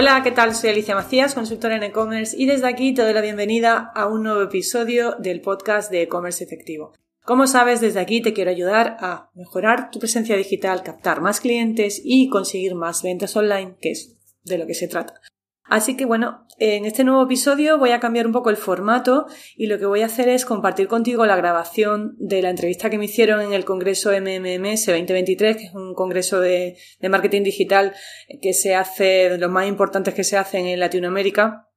Hola, ¿qué tal? Soy Alicia Macías, consultora en e-commerce y desde aquí te doy la bienvenida a un nuevo episodio del podcast de e-commerce efectivo. Como sabes, desde aquí te quiero ayudar a mejorar tu presencia digital, captar más clientes y conseguir más ventas online, que es de lo que se trata. Así que bueno, en este nuevo episodio voy a cambiar un poco el formato y lo que voy a hacer es compartir contigo la grabación de la entrevista que me hicieron en el Congreso MMMS 2023, que es un congreso de, marketing digital que se hace, de los más importantes que se hacen en Latinoamérica,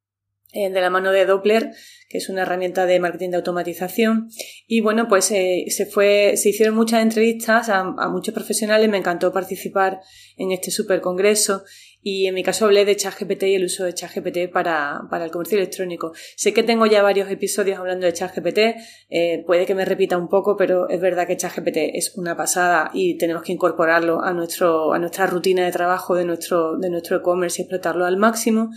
eh, de la mano de Doppler, que es una herramienta de marketing de automatización. Y bueno, pues eh, se fue, se hicieron muchas entrevistas a, a, muchos profesionales, me encantó participar en este super congreso y en mi caso hablé de ChatGPT y el uso de ChatGPT para, para el comercio electrónico. Sé que tengo ya varios episodios hablando de ChatGPT, eh, puede que me repita un poco, pero es verdad que ChatGPT es una pasada y tenemos que incorporarlo a, nuestro, a nuestra rutina de trabajo de nuestro, de nuestro e-commerce y explotarlo al máximo.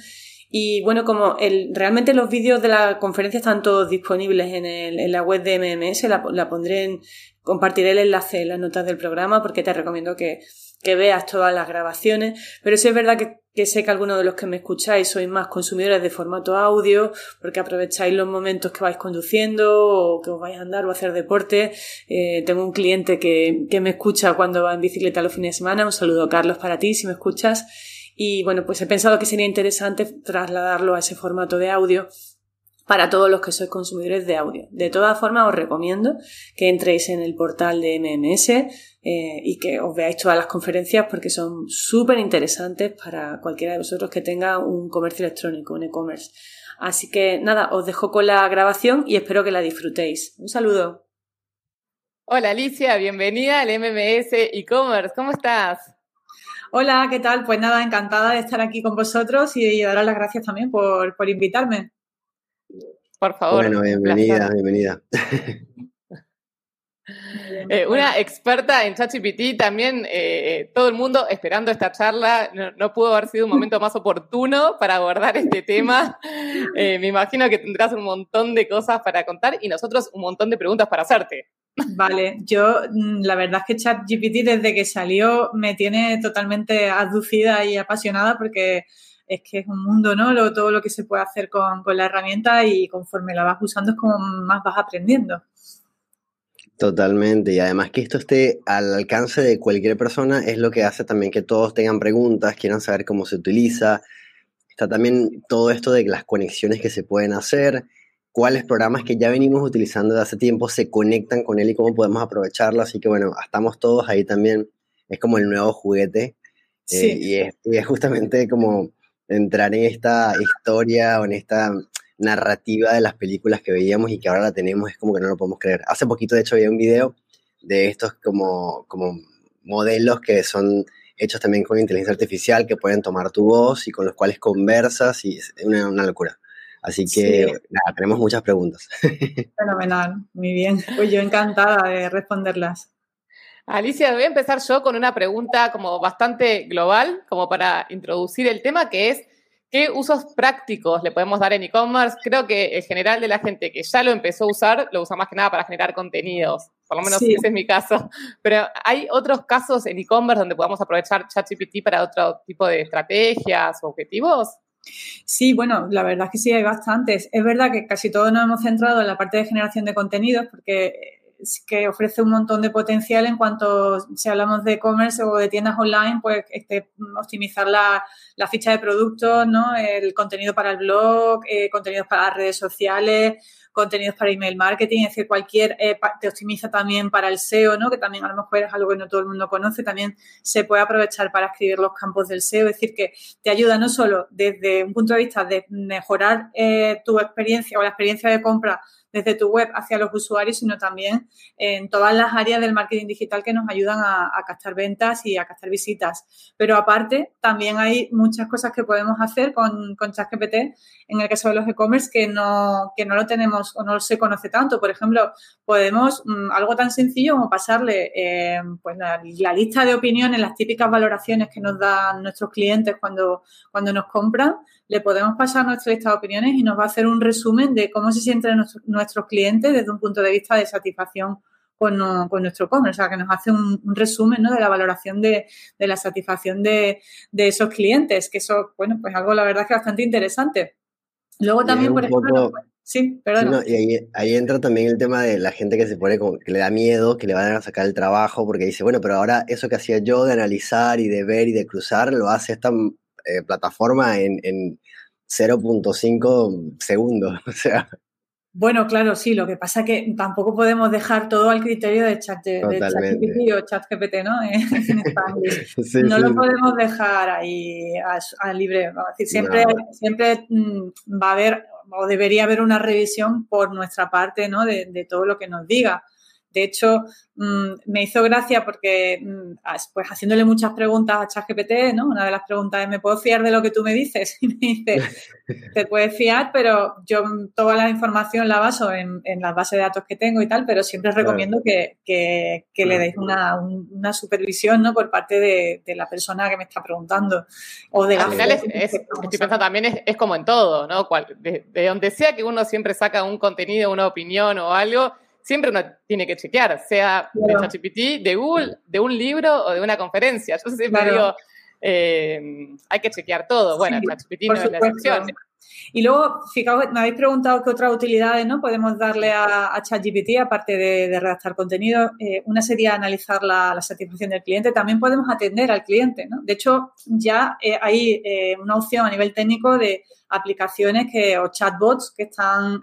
Y bueno, como el, realmente los vídeos de la conferencia están todos disponibles en, el, la web de MMS, la, la pondré en, compartiré el enlace en las notas del programa porque te recomiendo que, que veas todas las grabaciones, pero sí es verdad que, sé que algunos de los que me escucháis sois más consumidores de formato audio, porque aprovecháis los momentos que vais conduciendo o que os vais a andar o a hacer deporte. Eh, tengo un cliente que, que me escucha cuando va en bicicleta los fines de semana. Un saludo, Carlos, para ti, si me escuchas. Y bueno, pues he pensado que sería interesante trasladarlo a ese formato de audio para todos los que sois consumidores de audio. De todas formas, os recomiendo que entréis en el portal de MMS eh, y que os veáis todas las conferencias porque son súper interesantes para cualquiera de vosotros que tenga un comercio electrónico, un e-commerce. Así que nada, os dejo con la grabación y espero que la disfrutéis. Un saludo. Hola Alicia, bienvenida al MMS e-commerce. ¿Cómo estás? Hola, ¿qué tal? Pues nada, encantada de estar aquí con vosotros y daros las gracias también por, por invitarme. Por favor. Bueno, bienvenida, bienvenida. Eh, una experta en ChatGPT, también eh, todo el mundo esperando esta charla. No, pudo haber sido un momento más oportuno para abordar este tema. Eh, me imagino que tendrás un montón de cosas para contar y nosotros un montón de preguntas para hacerte. Vale, yo mm, la verdad es que ChatGPT desde que salió me tiene totalmente aducida y apasionada porque es que es un mundo, ¿no? todo lo que se puede hacer con, con la herramienta y conforme la vas usando es como más vas aprendiendo. Totalmente, y además que esto esté al alcance de cualquier persona es lo que hace también que todos tengan preguntas, quieran saber cómo se utiliza. Está también todo esto de las conexiones que se pueden hacer, cuáles programas que ya venimos utilizando de hace tiempo se conectan con él y cómo podemos aprovecharlo. Así que bueno, estamos todos ahí también. Es como el nuevo juguete. Eh, y, es, y, es, justamente como entrar en esta historia o en esta narrativa de las películas que veíamos y que ahora la tenemos, es como que no lo podemos creer. Hace poquito, de hecho, había un video de estos como, como modelos que son hechos también con inteligencia artificial, que pueden tomar tu voz y con los cuales conversas y es una, una locura. Así que, nada, tenemos muchas preguntas. Fenomenal, muy bien. Pues yo encantada de responderlas. Alicia, voy a empezar yo con una pregunta como bastante global, como para introducir el tema, que es, ¿qué usos prácticos le podemos dar en e-commerce? Creo que el general de la gente que ya lo empezó a usar, lo usa más que nada para generar contenidos. Por lo menos ese es mi caso. Pero ¿hay otros casos en e-commerce donde podamos aprovechar ChatGPT para otro tipo de estrategias o objetivos? Sí, bueno, la verdad es que sí hay bastantes. Es verdad que casi todos nos hemos centrado en la parte de generación de contenidos porque que ofrece un montón de potencial en cuanto, si hablamos de e-commerce o de tiendas online, pues este, optimizar la, la, ficha de productos, ¿no? el contenido para el blog, eh, contenidos para las redes sociales, contenidos para email marketing, es decir, cualquier, eh, te optimiza también para el SEO, ¿no? Que también a lo mejor es algo que no todo el mundo conoce, también se puede aprovechar para escribir los campos del SEO, es decir, que te ayuda no solo desde un punto de vista de mejorar eh, tu experiencia o la experiencia de compra desde tu web hacia los usuarios, sino también en todas las áreas del marketing digital que nos ayudan a, captar ventas y a captar visitas. Pero aparte, también hay muchas cosas que podemos hacer con, con ChatGPT en el caso de los e-commerce que no, que no lo tenemos o no se conoce tanto. Por ejemplo, podemos, mm, algo tan sencillo como pasarle eh, pues la, lista de opiniones, las típicas valoraciones que nos dan nuestros clientes cuando, cuando nos compran, le podemos pasar nuestra lista de opiniones y nos va a hacer un resumen de cómo se sienten nuestros clientes desde un punto de vista de satisfacción con, nuestro commerce, o sea, que nos hace un, resumen ¿no? de la valoración de, la satisfacción de, esos clientes, que eso, bueno, pues algo la verdad es que bastante interesante. Luego también, por ejemplo, sí, perdón. y ahí, entra también el tema de la gente que se pone como que le da miedo, que le van a sacar el trabajo, porque dice, bueno, pero ahora eso que hacía yo de analizar y de ver y de cruzar, lo hace esta eh, plataforma en, en 0.5 segundos. O sea. Bueno, claro, sí, lo que pasa es que tampoco podemos dejar todo al criterio de ChatGPT o ChatGPT, ¿no? no lo podemos dejar ahí a, libre. decir, siempre, siempre mm, va a haber o debería haber una revisión por nuestra parte, ¿no? De, de todo lo que nos diga. De hecho, mm, me hizo gracia porque, mm, pues haciéndole muchas preguntas a ChatGPT, ¿no? Una de las preguntas es, ¿me puedo fiar de lo que tú me dices? Y me dice, te puedes fiar, pero yo toda la información la baso en, en las bases de datos que tengo y tal, pero siempre recomiendo que, le deis una, supervisión, ¿no? Por parte de, la persona que me está preguntando. O de Al final es, estoy pensando también es, como en todo, ¿no? de, de donde sea que uno siempre saca un contenido, una opinión o algo, siempre uno tiene que chequear, sea de ChatGPT, de Google, de un libro o de una conferencia. Yo siempre digo, eh, hay que chequear todo. Bueno, ChatGPT no es la excepción. Y luego, fijaos, me habéis preguntado qué otras utilidades ¿no? podemos darle a, ChatGPT, aparte de, redactar contenido. Eh, una sería analizar la, satisfacción del cliente. También podemos atender al cliente. ¿no? De hecho, ya eh, hay una opción a nivel técnico de aplicaciones que, o chatbots que están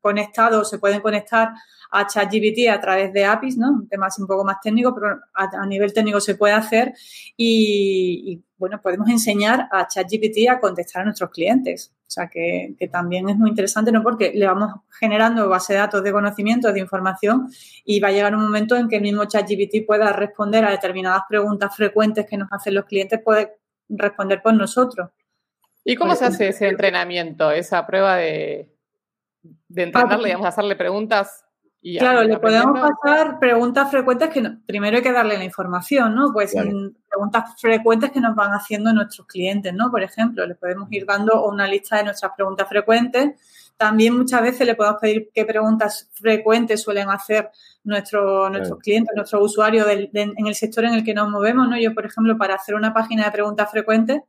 conectados, se pueden conectar a ChatGPT a través de APIs, ¿no? Un tema así un poco más técnico, pero a, nivel técnico se puede hacer y, bueno, podemos enseñar a ChatGPT a contestar a nuestros clientes. O sea, que, también es muy interesante, ¿no? Porque le vamos generando base de datos de conocimiento, de información y va a llegar un momento en que el mismo ChatGPT pueda responder a determinadas preguntas frecuentes que nos hacen los clientes, puede responder por nosotros. ¿Y cómo se hace ese entrenamiento, esa prueba de, de entrenarle, digamos, hacerle preguntas claro, le podemos pasar preguntas frecuentes que primero hay que darle la información, ¿no? Pues preguntas frecuentes que nos van haciendo nuestros clientes, ¿no? Por ejemplo, le podemos ir dando una lista de nuestras preguntas frecuentes. También muchas veces le podemos pedir qué preguntas frecuentes suelen hacer nuestro, nuestros clientes, nuestros usuarios en el sector en el que nos movemos, ¿no? Yo, por ejemplo, para hacer una página de preguntas frecuentes,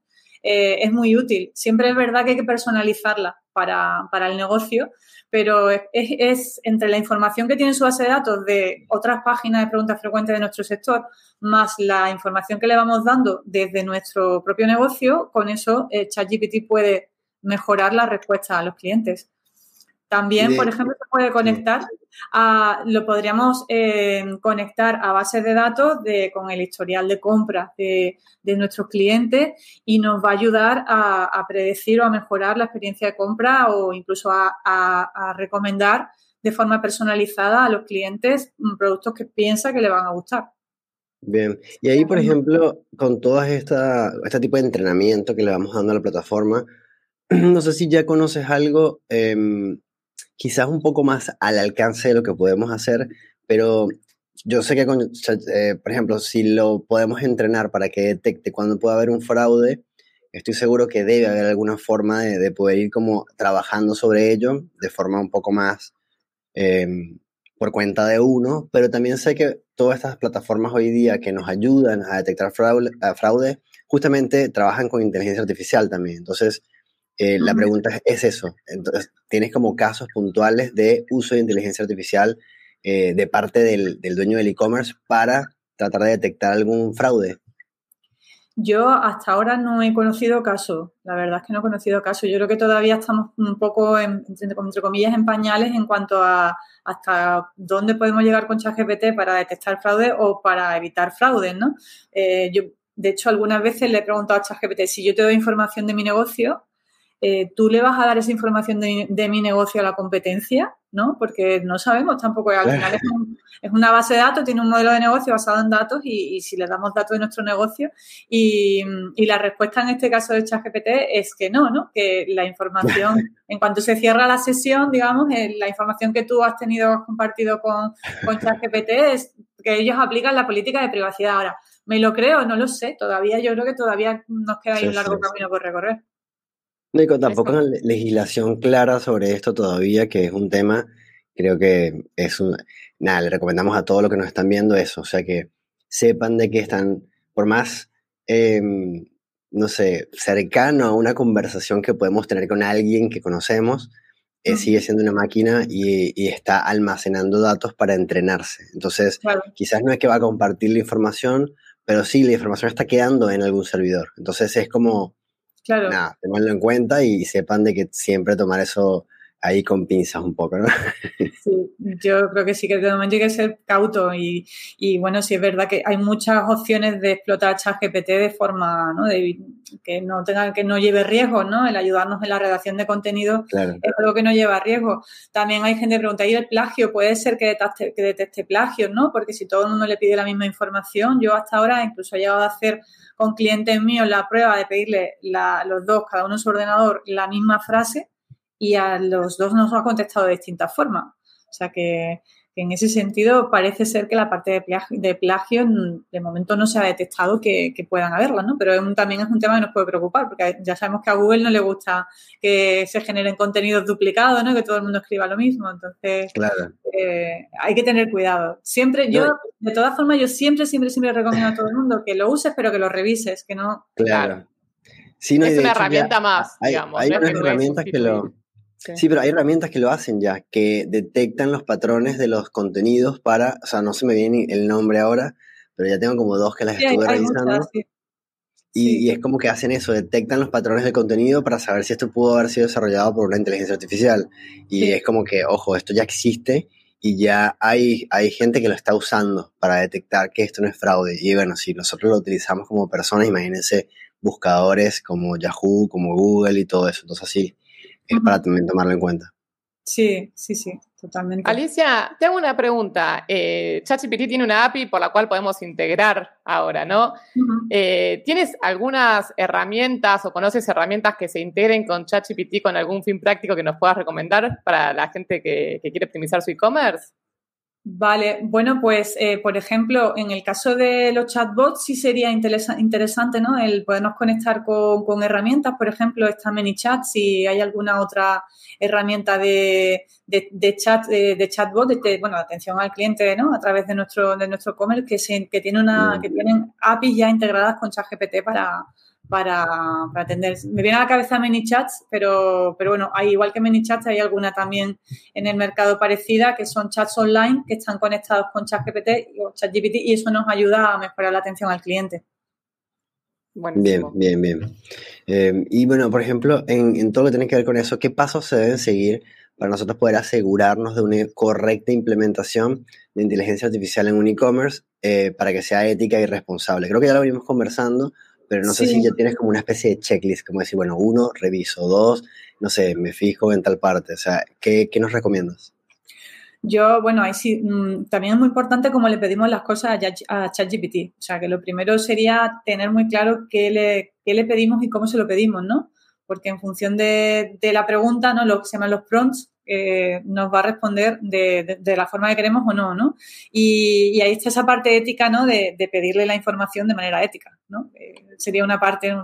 eh, es muy útil. Siempre es verdad que hay que personalizarla para, para el negocio, pero es, entre la información que tiene su base de datos de otras páginas de preguntas frecuentes de nuestro sector, más la información que le vamos dando desde nuestro propio negocio, con eso eh, ChatGPT puede mejorar la respuesta a los clientes. También, por ejemplo, se puede conectar a, lo podríamos eh, conectar a bases de datos de, con el historial de compras de, nuestros clientes y nos va a ayudar a, predecir o a mejorar la experiencia de compra o incluso a, recomendar de forma personalizada a los clientes productos que piensa que le van a gustar. Bien, y ahí, por ejemplo, con todo esta, este tipo de entrenamiento que le vamos dando a la plataforma, no sé si ya conoces algo em, quizás un poco más al alcance de lo que podemos hacer, pero yo sé que, eh, por ejemplo, si lo podemos entrenar para que detecte cuando pueda haber un fraude, estoy seguro que debe haber alguna forma de, poder ir como trabajando sobre ello de forma un poco más em, por cuenta de uno, pero también sé que todas estas plataformas hoy día que nos ayudan a detectar fraude, fraude justamente trabajan con inteligencia artificial también. Entonces, eh, la pregunta es, eso. Entonces, ¿tienes como casos puntuales de uso de inteligencia artificial eh, de parte del, dueño del e-commerce para tratar de detectar algún fraude? Yo hasta ahora no he conocido caso, la verdad es que no he conocido caso. Yo creo que todavía estamos un poco, entre, comillas, en pañales en cuanto a hasta dónde podemos llegar con ChatGPT para detectar fraude o para evitar fraude, ¿no? Eh, yo, de hecho, algunas veces le he preguntado a ChatGPT si yo te doy información de mi negocio, eh, ¿tú le vas a dar esa información de, mi negocio a la competencia? ¿No? Porque no sabemos tampoco. Al final es, una base de datos, tiene un modelo de negocio basado en datos y, si le damos datos de nuestro negocio y, la respuesta en este caso de ChatGPT es que no, ¿no? Que la información, en cuanto se cierra la sesión, digamos, eh, la información que tú has tenido, compartido con, con ChatGPT es que ellos aplican la política de privacidad. Ahora, ¿me lo creo? No lo sé. Todavía, yo creo que todavía nos queda ahí un largo camino por recorrer. No, tampoco hay legislación clara sobre esto todavía, que es un tema Creo que es un... Nada, le recomendamos a todos los que nos están viendo eso, o sea que sepan de que están, por más, em, no sé, cercano a una conversación que podemos tener con alguien que conocemos, eh, sigue siendo una máquina y, está almacenando datos para entrenarse. Entonces, quizás no es que va a compartir la información, pero sí, la información está quedando en algún servidor. Entonces es como, claro. nada, tenerlo en cuenta y sepan de que siempre tomar eso ahí con pinzas un poco, ¿no? Sí, yo creo que sí que de momento hay que ser cauto y, y bueno, sí es verdad que hay muchas opciones de explotar ChatGPT de forma, ¿no? De, que no tenga, que no lleve riesgo, ¿no? El ayudarnos en la redacción de contenido es algo que no lleva riesgo. También hay gente que pregunta, ¿y el plagio? Puede ser que detecte, que detecte plagio, ¿no? Porque si todo el mundo le pide la misma información, yo hasta ahora incluso he llegado a hacer con clientes míos la prueba de pedirle la, los dos, cada uno en su ordenador, la misma frase y a los dos nos ha contestado de distintas formas. O sea que, en ese sentido parece ser que la parte de plagio, de, plagio de momento no se ha detectado que, puedan haberla, ¿no? Pero también es un tema que nos puede preocupar, porque ya sabemos que a Google no le gusta que se generen contenidos duplicados, ¿no? Que todo el mundo escriba lo mismo. Entonces, eh, hay que tener cuidado. Siempre, yo, de todas formas, yo siempre, siempre, siempre recomiendo a todo el mundo que lo uses, pero que lo revises, que no. Claro. es una herramienta más, digamos. Hay unas herramientas que lo, Sí. pero hay herramientas que lo hacen ya, que detectan los patrones de los contenidos para, o sea, no se me viene el nombre ahora, pero ya tengo como dos que las estuve revisando. y, es como que hacen eso, detectan los patrones del contenido para saber si esto pudo haber sido desarrollado por una inteligencia artificial. Y es como que, ojo, esto ya existe y ya hay, hay gente que lo está usando para detectar que esto no es fraude. Y bueno, si nosotros lo utilizamos como personas, imagínense buscadores como Yahoo, como Google y todo eso. Entonces, así es para también tomarlo en cuenta. Sí, sí, sí, totalmente. Alicia, te hago una pregunta. Eh, ChatGPT tiene una API por la cual podemos integrar ahora, ¿no? Eh, ¿Tienes algunas herramientas o conoces herramientas que se integren con ChatGPT con algún fin práctico que nos puedas recomendar para la gente que quiere optimizar su e-commerce? Vale, bueno, pues eh, por ejemplo, en el caso de los chatbots sí sería interesante, ¿no? El podernos conectar con, herramientas, por ejemplo, está ManyChat, si hay alguna otra herramienta de, chat, de, chatbot, de, bueno, atención al cliente, ¿no? A través de nuestro, de nuestro commerce que, que tiene una, que tienen APIs ya integradas con ChatGPT para, para, para, atender. Me viene a la cabeza ManyChats, pero, pero bueno, hay, igual que ManyChats, hay alguna también en el mercado parecida que son chats online que están conectados con ChatGPT o ChatGPT y eso nos ayuda a mejorar la atención al cliente. Bien, bien, bien. Eh, y bueno, por ejemplo, en, en, todo lo que tiene que ver con eso, ¿qué pasos se deben seguir para nosotros poder asegurarnos de una correcta implementación de inteligencia artificial en un e-commerce eh, para que sea ética y responsable? Creo que ya lo venimos conversando, pero no sé si ya tienes como una especie de checklist, como decir, bueno, uno, reviso, dos, no sé, me fijo en tal parte, o sea, ¿qué, qué nos recomiendas? Yo, bueno, ahí sí, mm, también es muy importante cómo le pedimos las cosas a ChatGPT. O sea, que lo primero sería tener muy claro qué le, qué le pedimos y cómo se lo pedimos, ¿no? Porque en función de, de la pregunta, ¿no? Lo que se llaman los prompts, eh, nos va a responder de, la forma que queremos o no, ¿no? Y, ahí está esa parte ética, ¿no? De, pedirle la información de manera ética, ¿no? Eh, sería una parte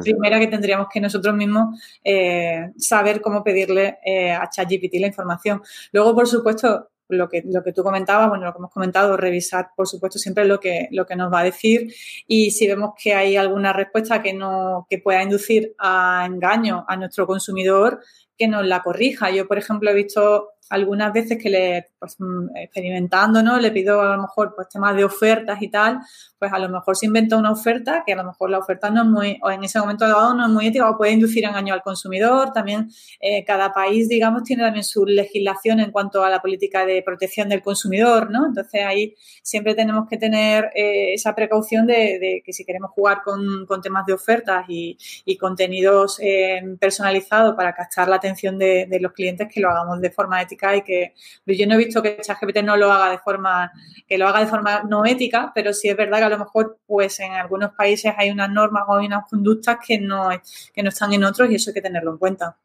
primera que tendríamos que nosotros mismos eh, saber cómo pedirle a ChatGPT la información. Luego, por supuesto, lo que, lo que tú comentabas, bueno, lo que hemos comentado, revisar, por supuesto, siempre lo que, lo que nos va a decir y si vemos que hay alguna respuesta que no, que pueda inducir a engaño a nuestro consumidor, que nos la corrija. Yo, por ejemplo, he visto algunas veces que le, pues, mm, experimentando, ¿no? Le pido a lo mejor, pues, temas de ofertas y tal, pues a lo mejor se inventa una oferta que a lo mejor la oferta no es muy, o en ese momento dado no es muy ética o puede inducir engaño al consumidor. También eh, cada país, digamos, tiene también su legislación en cuanto a la política de protección del consumidor, ¿no? Entonces ahí siempre tenemos que tener eh, esa precaución de, que si queremos jugar con, temas de ofertas y, contenidos eh, personalizados para captar la atención de los clientes, que lo hagamos de forma ética y que yo no he visto que ChatGPT no lo haga de forma, que lo haga de forma no ética, pero sí es verdad que a lo mejor pues en algunos países hay unas normas o hay unas conductas que no, que no están en otros y eso hay que tenerlo en cuenta.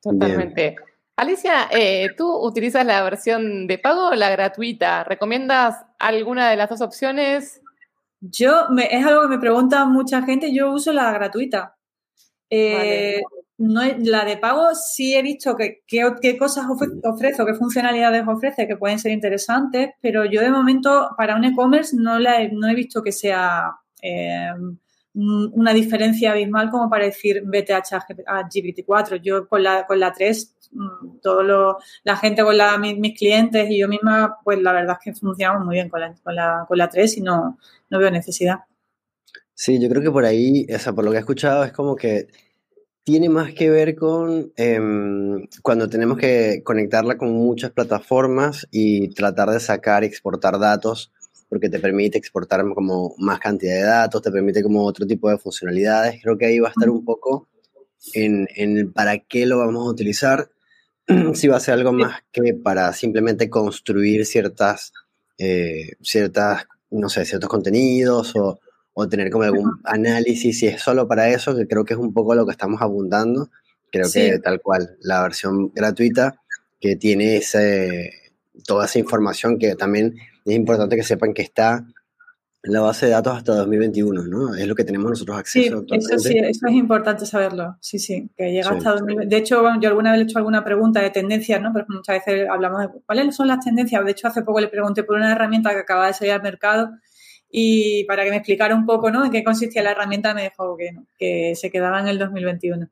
Totalmente. Alicia, eh, ¿tú utilizas la versión de pago o la gratuita? ¿Recomiendas alguna de las dos opciones? Yo, es algo que me pregunta mucha gente, yo uso la gratuita. Eh, no la de pago sí he visto que, qué cosas ofrece o qué funcionalidades ofrece que pueden ser interesantes, pero yo de momento para un e-commerce no, no he visto que sea eh, una diferencia abismal como para decir vete a, GPT-4. Yo con la, con la 3, mm, todo lo, la gente con la, mis, clientes y yo misma, pues la verdad es que funcionamos muy bien con la, con la, con la 3 y no, no veo necesidad. Sí, yo creo que por ahí, o sea, por lo que he escuchado, es como que tiene más que ver con em, cuando tenemos que conectarla con muchas plataformas y tratar de sacar y exportar datos, porque te permite exportar como más cantidad de datos, te permite como otro tipo de funcionalidades. Creo que ahí va a estar un poco en, en para qué lo vamos a utilizar, si va a ser algo más que para simplemente construir ciertas, eh, ciertas, no sé, ciertos contenidos o o tener como algún análisis, si es solo para eso, que creo que es un poco lo que estamos abundando, creo que tal cual, la versión gratuita que tiene ese, toda esa información que también es importante que sepan que está en la base de datos hasta 2021, ¿no? Es lo que tenemos nosotros acceso sí, Eso sí, eso es importante saberlo, sí, sí, que llega hasta 2021. De hecho, yo alguna vez he hecho alguna pregunta de tendencias, ¿no? Pero muchas veces hablamos de cuáles son las tendencias. De hecho, hace poco le pregunté por una herramienta que acaba de salir al mercado y para que me explicara un poco ¿no? en qué consistía la herramienta, me dijo que, que se quedaba en el 2021.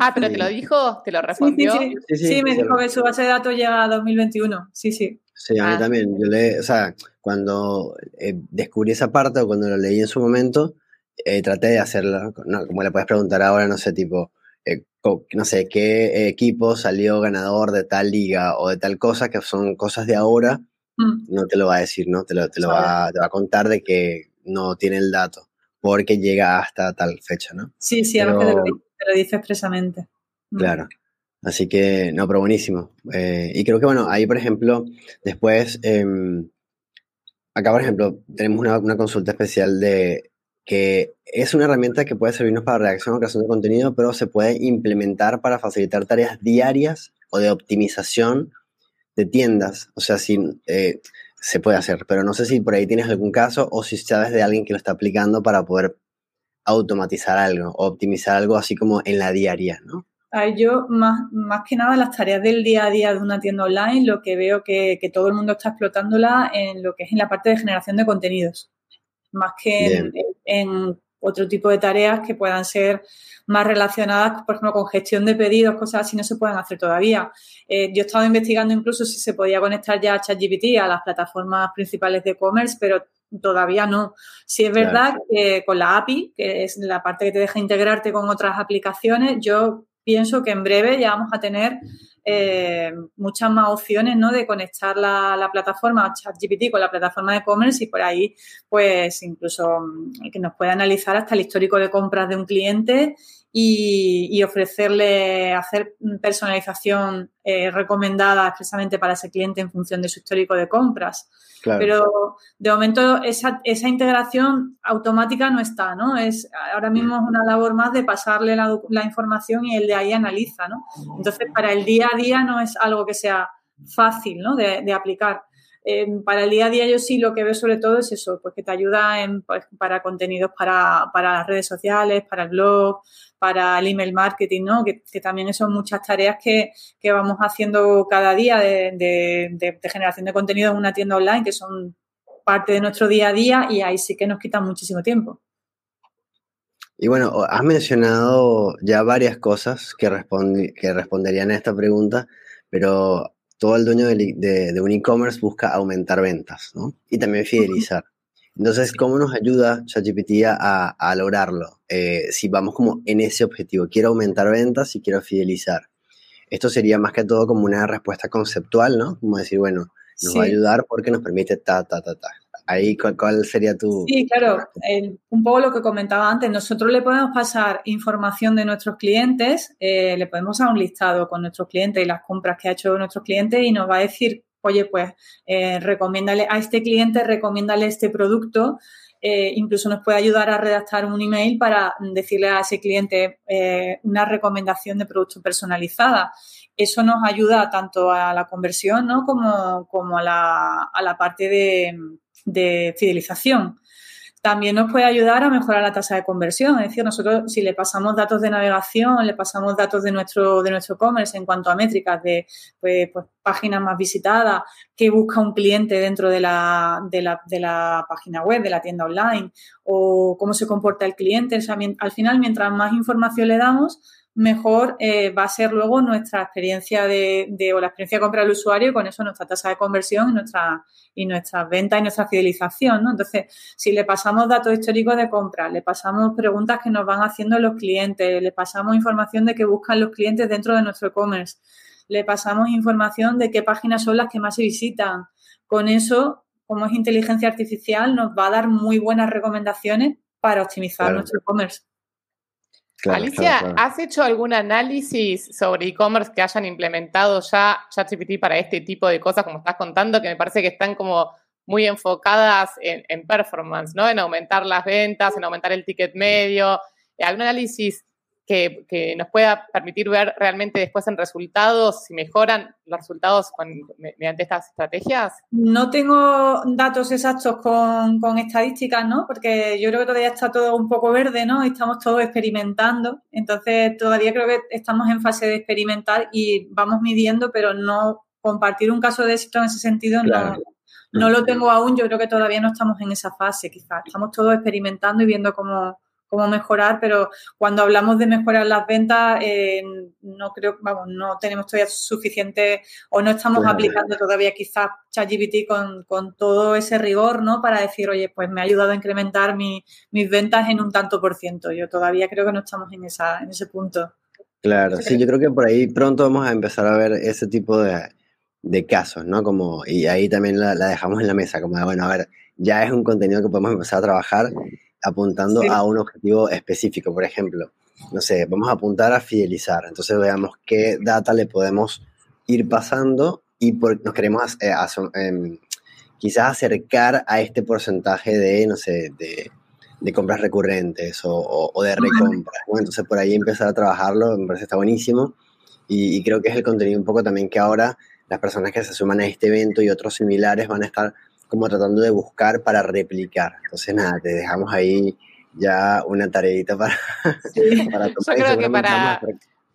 Ah, pero te lo dijo, te lo respondió. Sí, sí, sí, me dijo que su base de datos llega a 2021. Sí, sí. Sí, a mí ah. también. Yo le, o sea, cuando eh, descubrí esa parte o cuando lo leí en su momento, eh, traté de hacerlo, no, como le puedes preguntar ahora, no sé, tipo, eh, no sé, qué equipo salió ganador de tal liga o de tal cosa, que son cosas de ahora, Mm. no te lo va a decir, ¿no? Te lo, te lo va, te va, a contar de que no tiene el dato porque llega hasta tal fecha, ¿no? Sí, sí, a veces te, lo, dice expresamente. Mm. Claro. Así que, no, pero buenísimo. Eh, y creo que, bueno, ahí, por ejemplo, después, em, acá, por ejemplo, tenemos una, una, consulta especial de que es una herramienta que puede servirnos para redacción o creación de contenido, pero se puede implementar para facilitar tareas diarias o de optimización de tiendas, o sea, si eh, se puede hacer, pero no sé si por ahí tienes algún caso o si sabes de alguien que lo está aplicando para poder automatizar algo o optimizar algo así como en la diaria, ¿no? yo, más, más que nada, las tareas del día a día de una tienda online, lo que veo que, que todo el mundo está explotándola en lo que es en la parte de generación de contenidos, más que en otro tipo de tareas que puedan ser más relacionadas, por ejemplo, con gestión de pedidos, cosas así no se pueden hacer todavía. Eh, yo he estado investigando incluso si se podía conectar ya a ChatGPT a las plataformas principales de e-commerce, pero todavía no. Si es verdad que con la API, que es la parte que te deja integrarte con otras aplicaciones, yo pienso que en breve ya vamos a tener eh, muchas más opciones ¿no? de conectar la, la plataforma ChatGPT con la plataforma de e-commerce y por ahí, pues incluso mm, que nos pueda analizar hasta el histórico de compras de un cliente y, ofrecerle hacer personalización eh, recomendada expresamente para ese cliente en función de su histórico de compras. Pero de momento esa, esa, integración automática no está, ¿no? Es ahora mismo es una labor más de pasarle la, la, información y el de ahí analiza, ¿no? Entonces, para el día a día no es algo que sea fácil, ¿no? De, de aplicar. Para el día a día yo sí lo que veo sobre todo es eso, pues que te ayuda pues, para contenidos para, las redes sociales, para el blog, para el email marketing, ¿no? Que, también son muchas tareas que, que, vamos haciendo cada día de, generación de contenido en una tienda online, que son parte de nuestro día a día y ahí sí que nos quitan muchísimo tiempo. Y bueno, has mencionado ya varias cosas que, que responderían a esta pregunta, pero todo el dueño de, un e-commerce busca aumentar ventas, ¿no? Y también fidelizar. Entonces, ¿cómo nos ayuda ChatGPT a, a lograrlo? Eh, si vamos como en ese objetivo, quiero aumentar ventas y quiero fidelizar. Esto sería más que todo como una respuesta conceptual, ¿no? Como decir, bueno, nos va a ayudar porque nos permite ta, ta, ta, ta. Ahí, ¿cuál, sería tu...? Sí, claro, un poco lo que comentaba antes, nosotros le podemos pasar información de nuestros clientes, eh, le podemos dar un listado con nuestros clientes y las compras que ha hecho nuestros clientes y nos va a decir, oye, pues, eh, recomiéndale a este cliente, recomiéndale este producto, eh, incluso nos puede ayudar a redactar un email para decirle a ese cliente eh, una recomendación de producto personalizada. Eso nos ayuda tanto a la conversión como, como a, la, a la parte de, de fidelización. también nos puede ayudar a mejorar la tasa de conversión. Es decir, nosotros si le pasamos datos de navegación, le pasamos datos de nuestro, de nuestro e-commerce en cuanto a métricas de pues, pues, páginas más visitadas, qué busca un cliente dentro de la, de, la, de la página web, de la tienda online, o cómo se comporta el cliente. al final, mientras más información le damos, mejor eh, va a ser luego nuestra experiencia de, de, o la experiencia de compra del usuario y con eso nuestra tasa de conversión y nuestra y nuestras ventas y nuestra fidelización, ¿no? Entonces, si le pasamos datos históricos de compra, le pasamos preguntas que nos van haciendo los clientes, le pasamos información de qué buscan los clientes dentro de nuestro e-commerce, le pasamos información de qué páginas son las que más se visitan. Con eso, como es inteligencia artificial, nos va a dar muy buenas recomendaciones para optimizar nuestro e-commerce. Alicia, ¿has hecho algún análisis sobre e-commerce que hayan implementado ya ChatGPT para este tipo de cosas, como estás contando, que me parece que están como muy enfocadas en, en performance, ¿no? En aumentar las ventas, en aumentar el ticket medio. ¿Algún análisis que, nos pueda permitir ver realmente después en resultados si mejoran los resultados mediante estas estrategias? No tengo datos exactos con, con, estadísticas, ¿no? Porque yo creo que todavía está todo un poco verde, ¿no? Estamos todos experimentando. Entonces, todavía creo que estamos en fase de experimentar y vamos midiendo, pero no compartir un caso de éxito en ese sentido no, no lo tengo aún. Yo creo que todavía no estamos en esa fase, quizás. Estamos todos experimentando y viendo cómo cómo mejorar, pero cuando hablamos de mejorar las ventas, eh, no creo, vamos, no tenemos todavía suficiente o no estamos aplicando todavía quizás ChatGPT con, con todo ese rigor, ¿no? Para decir, oye, pues me ha ayudado a incrementar mis ventas en un tanto por ciento. Yo todavía creo que no estamos en, esa, en ese punto. Claro, sí, yo creo que por ahí pronto vamos a empezar a ver ese tipo de, de casos, ¿no? Como, y ahí también la, la, dejamos en la mesa, como de, bueno, a ver, ya es un contenido que podemos empezar a trabajar apuntando a un objetivo específico. Por ejemplo, no sé, vamos a apuntar a fidelizar. Entonces veamos qué data le podemos ir pasando y nos queremos eh, em, quizás acercar a este porcentaje de, no sé, de, compras recurrentes o, de recompras. Entonces por ahí empezar a trabajarlo, me parece que está buenísimo. Y, y creo que es el contenido un poco también que ahora las personas que se suman a este evento y otros similares van a estar como tratando de buscar para replicar. Entonces, nada, te dejamos ahí ya una tareita para, para Yo creo que para,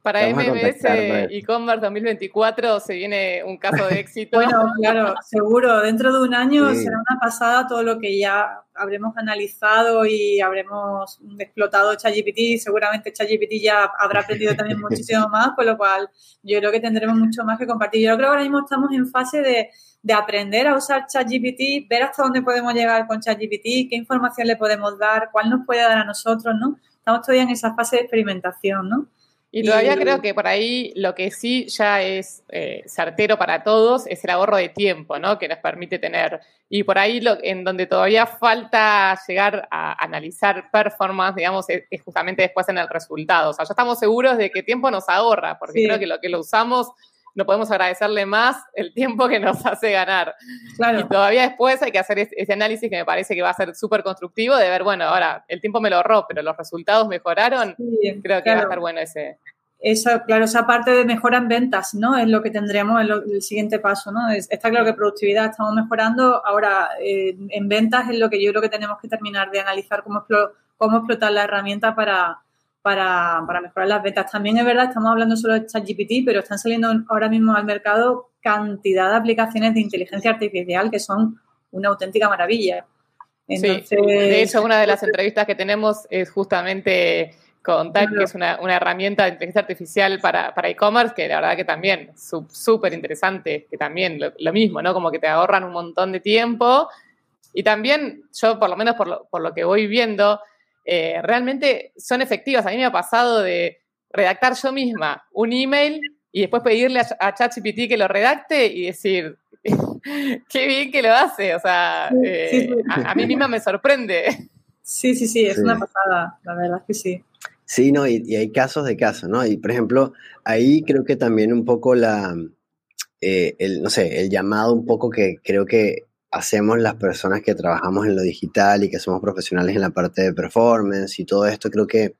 para MMS e-commerce 2024 se viene un caso de éxito. bueno, claro, seguro. Dentro de un año será una pasada todo lo que ya habremos analizado y habremos explotado ChatGPT. Seguramente ChatGPT ya habrá aprendido también muchísimo más, con lo cual yo creo que tendremos mucho más que compartir. Yo creo que ahora mismo estamos en fase de de aprender a usar ChatGPT, ver hasta dónde podemos llegar con ChatGPT, qué información le podemos dar, cuál nos puede dar a nosotros, ¿no? Estamos todavía en esa fase de experimentación, ¿no? Y todavía creo que por ahí lo que sí ya es eh, certero para todos es el ahorro de tiempo, ¿no? Que nos permite tener. Y por ahí lo, en donde todavía falta llegar a analizar performance, digamos, es, justamente después en el resultado. O sea, ya estamos seguros de que tiempo nos ahorra, porque creo que lo que lo usamos no podemos agradecerle más el tiempo que nos hace ganar. Claro. Y todavía después hay que hacer ese análisis que me parece que va a ser súper constructivo de ver, bueno, ahora el tiempo me lo ahorró, pero los resultados mejoraron. Creo que va a estar bueno ese. Esa, claro, esa parte de mejora en ventas, ¿no? Es lo que tendríamos en el siguiente paso, ¿no? está claro que productividad estamos mejorando. Ahora, eh, en ventas es lo que yo creo que tenemos que terminar de analizar cómo, cómo explotar la herramienta para, para, mejorar las ventas. También es verdad, estamos hablando solo de ChatGPT, pero están saliendo ahora mismo al mercado cantidad de aplicaciones de inteligencia artificial que son una auténtica maravilla. de hecho, una de las entrevistas que tenemos es justamente con TAC, que es una, herramienta de inteligencia artificial para e-commerce, que la verdad que también súper interesante, que también lo, mismo, ¿no? Como que te ahorran un montón de tiempo. Y también yo, por lo menos por por lo que voy viendo, eh, realmente son efectivas. A mí me ha pasado de redactar yo misma un email y después pedirle a, ChatGPT que lo redacte y decir, qué bien que lo hace. O sea, eh, A, mí misma me sorprende. Sí, sí, sí, es una pasada, la verdad que sí. Sí, no, y, hay casos de casos, ¿no? Y por ejemplo, ahí creo que también un poco la, eh, el, no sé, el llamado un poco que creo que hacemos las personas que trabajamos en lo digital y que somos profesionales en la parte de performance y todo esto, creo que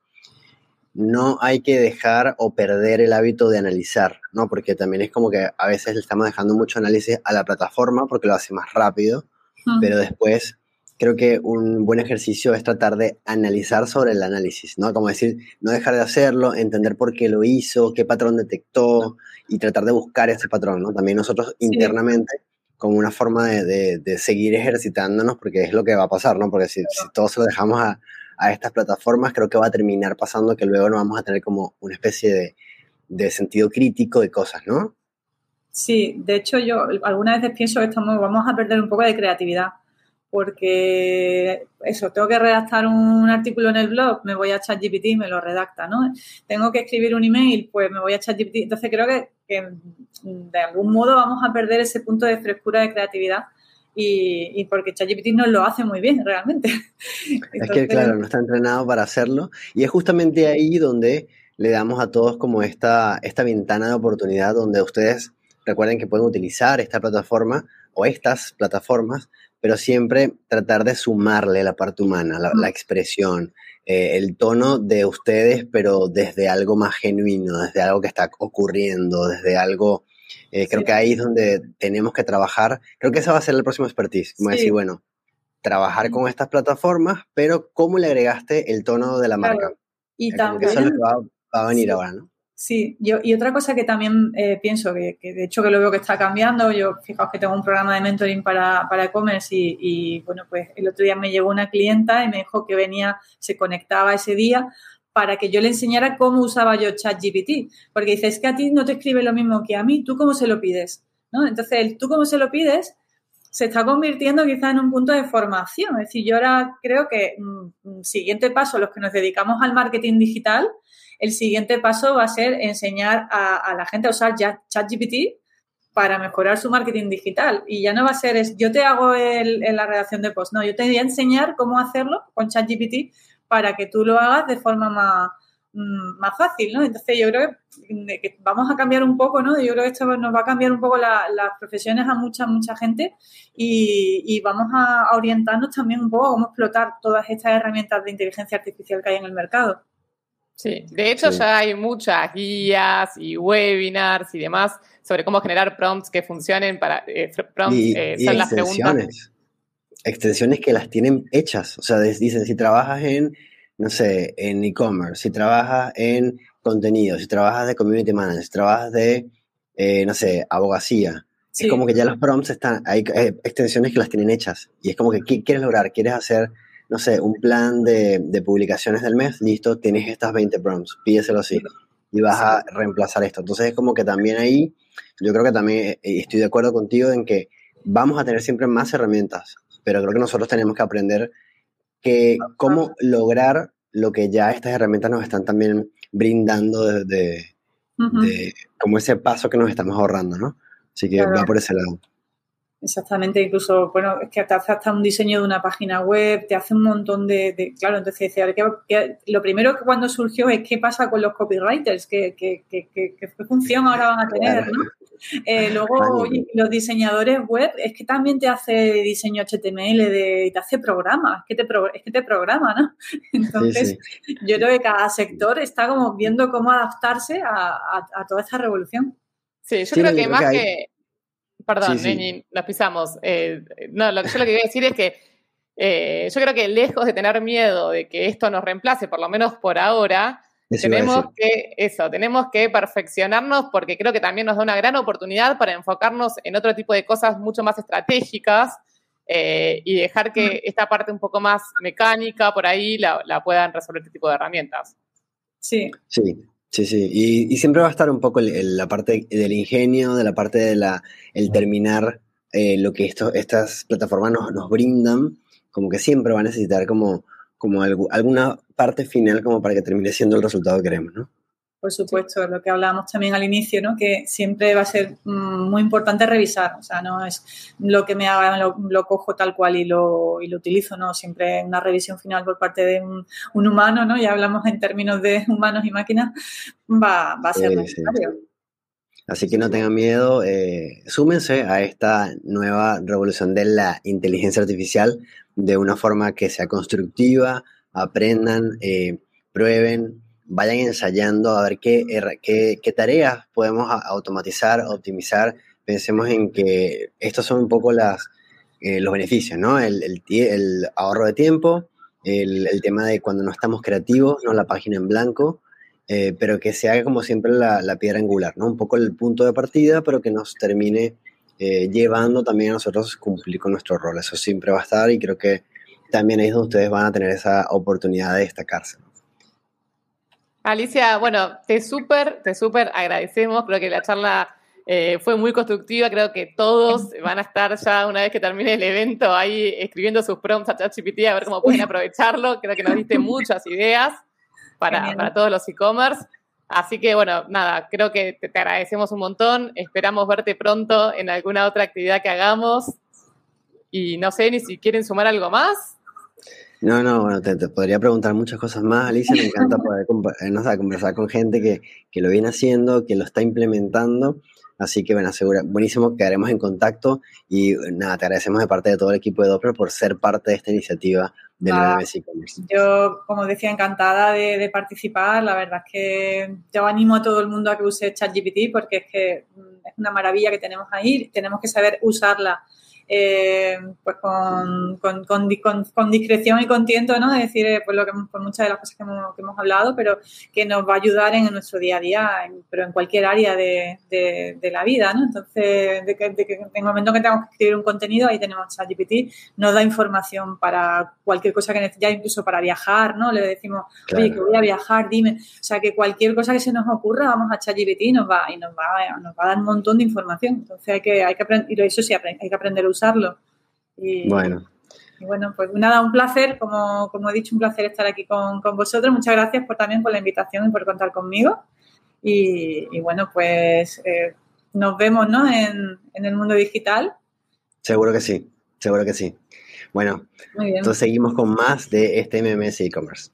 no hay que dejar o perder el hábito de analizar, ¿no? Porque también es como que a veces le estamos dejando mucho análisis a la plataforma porque lo hace más rápido, pero después creo que un buen ejercicio es tratar de analizar sobre el análisis, ¿no? Como decir, no dejar de hacerlo, entender por qué lo hizo, qué patrón detectó y tratar de buscar ese patrón, ¿no? También nosotros internamente como una forma de, de, seguir ejercitándonos, porque es lo que va a pasar, ¿no? Porque si, si todos lo dejamos a, a, estas plataformas, creo que va a terminar pasando que luego no vamos a tener como una especie de, de sentido crítico de cosas, ¿no? Sí, de hecho yo algunas veces pienso que estamos, vamos a perder un poco de creatividad porque eso, tengo que redactar un artículo en el blog, me voy a ChatGPT y me lo redacta, ¿no? Tengo que escribir un email, pues me voy a ChatGPT. Entonces creo que, de algún modo vamos a perder ese punto de frescura de creatividad y, y porque ChatGPT nos lo hace muy bien realmente. es que claro, no está entrenado para hacerlo y es justamente ahí donde le damos a todos como esta, esta ventana de oportunidad donde ustedes recuerden que pueden utilizar esta plataforma o estas plataformas pero siempre tratar de sumarle la parte humana, la, expresión, eh, el tono de ustedes, pero desde algo más genuino, desde algo que está ocurriendo, desde algo... Eh, creo que ahí es donde tenemos que trabajar. Creo que ese va a ser el próximo expertise. Como decir, bueno, trabajar con estas plataformas, pero ¿cómo le agregaste el tono de la marca? Y también... Eso es lo que va, va a venir ahora, ¿no? Sí, yo, y otra cosa que también eh, pienso, que, de hecho que lo veo que está cambiando, yo fijaos que tengo un programa de mentoring para, para e-commerce y, y, bueno, pues el otro día me llegó una clienta y me dijo que venía, se conectaba ese día para que yo le enseñara cómo usaba yo ChatGPT, porque dices es que a ti no te escribe lo mismo que a mí, ¿tú cómo se lo pides? ¿No? Entonces, tú cómo se lo pides se está convirtiendo quizás en un punto de formación. Es decir, yo ahora creo que mm, siguiente paso, los que nos dedicamos al marketing digital, el siguiente paso va a ser enseñar a, la gente a usar ChatGPT para mejorar su marketing digital. Y ya no va a ser, es, yo te hago el, la redacción de post, no, yo te voy a enseñar cómo hacerlo con ChatGPT para que tú lo hagas de forma más, más fácil, ¿no? Entonces yo creo que, vamos a cambiar un poco, ¿no? Yo creo que esto nos va a cambiar un poco las profesiones a mucha, mucha gente y, vamos a, orientarnos también un poco a cómo explotar todas estas herramientas de inteligencia artificial que hay en el mercado. Sí, de hecho ya hay muchas guías y webinars y demás sobre cómo generar prompts que funcionen para eh, prompts eh, son las preguntas. Extensiones que las tienen hechas, o sea, dicen si trabajas en, no sé, en e-commerce, si trabajas en contenido, si trabajas de community manager, si trabajas de, eh, no sé, abogacía. Es como que ya los prompts están, hay extensiones que las tienen hechas y es como que ¿qué quieres lograr? ¿Quieres hacer no sé, un plan de, publicaciones del mes, listo, tienes estas 20 prompts, pídeselo así y vas a reemplazar esto. Entonces es como que también ahí, yo creo que también eh, estoy de acuerdo contigo en que vamos a tener siempre más herramientas, pero creo que nosotros tenemos que aprender que cómo lograr lo que ya estas herramientas nos están también brindando de, como ese paso que nos estamos ahorrando, ¿no? Así que va por ese lado. Exactamente, incluso, bueno, es que te hace hasta un diseño de una página web, te hace un montón de, claro, entonces decía, lo primero que cuando surgió es qué pasa con los copywriters, qué, qué, qué, qué función ahora van a tener, ¿no? Eh, luego, los diseñadores web, es que también te hace diseño HTML, de, te hace programas, es que te, es que te programa, ¿no? Entonces, yo creo que cada sector está como viendo cómo adaptarse a, a, toda esta revolución. Sí, yo creo que más que Perdón, nos pisamos. Eh, no, lo que yo lo que a decir es que eh, yo creo que lejos de tener miedo de que esto nos reemplace, por lo menos por ahora, tenemos que, eso, tenemos que perfeccionarnos porque creo que también nos da una gran oportunidad para enfocarnos en otro tipo de cosas mucho más estratégicas eh, y dejar que esta parte un poco más mecánica por ahí la, la puedan resolver este tipo de herramientas. Sí. Sí, Sí, sí, y, siempre va a estar un poco la parte del ingenio, de la parte de la, el terminar eh, lo que esto, estas plataformas nos, nos, brindan, como que siempre va a necesitar como, como alguna parte final como para que termine siendo el resultado que queremos, ¿no? por supuesto, lo que hablábamos también al inicio, ¿no? que siempre va a ser mm, muy importante revisar, o sea, no es lo que me haga, lo, cojo tal cual y lo, y lo utilizo, no, siempre una revisión final por parte de un, humano, ¿no? ya hablamos en términos de humanos y máquinas, va, a ser necesario. Así que no tengan miedo, eh, súmense a esta nueva revolución de la inteligencia artificial de una forma que sea constructiva, aprendan, eh, prueben, vayan ensayando a ver qué, qué, tareas podemos automatizar, optimizar. Pensemos en que estas son un poco las, eh, los beneficios, ¿no? El, el, ahorro de tiempo, el, tema de cuando no estamos creativos, ¿no? La página en blanco, eh, pero que se haga como siempre la, la, piedra angular, ¿no? Un poco el punto de partida, pero que nos termine eh, llevando también a nosotros cumplir con nuestro rol. Eso siempre va a estar y creo que también ahí es donde ustedes van a tener esa oportunidad de destacarse. Alicia, bueno, te súper, te súper agradecemos. Creo que la charla eh, fue muy constructiva. Creo que todos van a estar ya una vez que termine el evento ahí escribiendo sus prompts a ChatGPT a ver cómo pueden aprovecharlo. Creo que nos diste muchas ideas para, para todos los e-commerce. Así que bueno, nada, creo que te, agradecemos un montón. Esperamos verte pronto en alguna otra actividad que hagamos. Y no sé ni si quieren sumar algo más. No, no, bueno, te, podría preguntar muchas cosas más, Alicia. Me encanta poder eh, conversar con gente que, que, lo viene haciendo, que lo está implementando. Así que, bueno, segura, buenísimo, quedaremos en contacto. Y nada, te agradecemos de parte de todo el equipo de Doppler por ser parte de esta iniciativa yo, como decía, encantada de, participar. La verdad es que yo animo a todo el mundo a que use ChatGPT porque es que mm, es una maravilla que tenemos ahí. Tenemos que saber usarla eh, pues con, con, con, discreción y con tiento, ¿no? Es decir, eh, pues lo que, por muchas de las cosas que hemos, que hemos, hablado, pero que nos va a ayudar en, nuestro día a día, pero en cualquier área de, de, la vida, ¿no? Entonces, de que, de que, en el momento que tenemos que escribir un contenido, ahí tenemos ChatGPT, nos da información para cualquier cosa que necesite, incluso para viajar, ¿no? Le decimos, oye, que voy a viajar, dime. O sea, que cualquier cosa que se nos ocurra, vamos a ChatGPT y nos va, y nos va, nos va a dar un montón de información. Entonces, hay que, hay que aprender, y eso sí, hay que aprender a usar usarlo. Y, bueno. Y bueno, pues nada, un placer, como, como he dicho, un placer estar aquí con, con, vosotros. Muchas gracias por también por la invitación y por contar conmigo. Y, y bueno, pues eh, nos vemos ¿no? en, en, el mundo digital. Seguro que sí, seguro que sí. Bueno, entonces seguimos con más de este MMS e-commerce.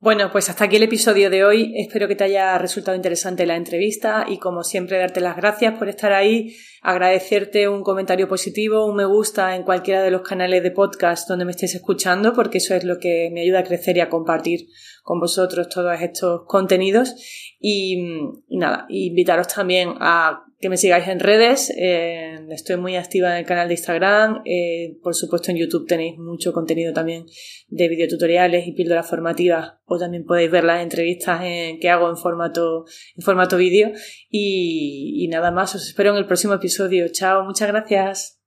Bueno, pues hasta aquí el episodio de hoy. Espero que te haya resultado interesante la entrevista y como siempre darte las gracias por estar ahí, agradecerte un comentario positivo, un me gusta en cualquiera de los canales de podcast donde me estés escuchando porque eso es lo que me ayuda a crecer y a compartir con vosotros todos estos contenidos y, y nada, invitaros también a que me sigáis en redes. Eh, estoy muy activa en el canal de Instagram. Eh, por supuesto, en YouTube tenéis mucho contenido también de videotutoriales y píldoras formativas. O también podéis ver las entrevistas que hago en formato, en formato vídeo. Y, y nada más, os espero en el próximo episodio. Chao, muchas gracias.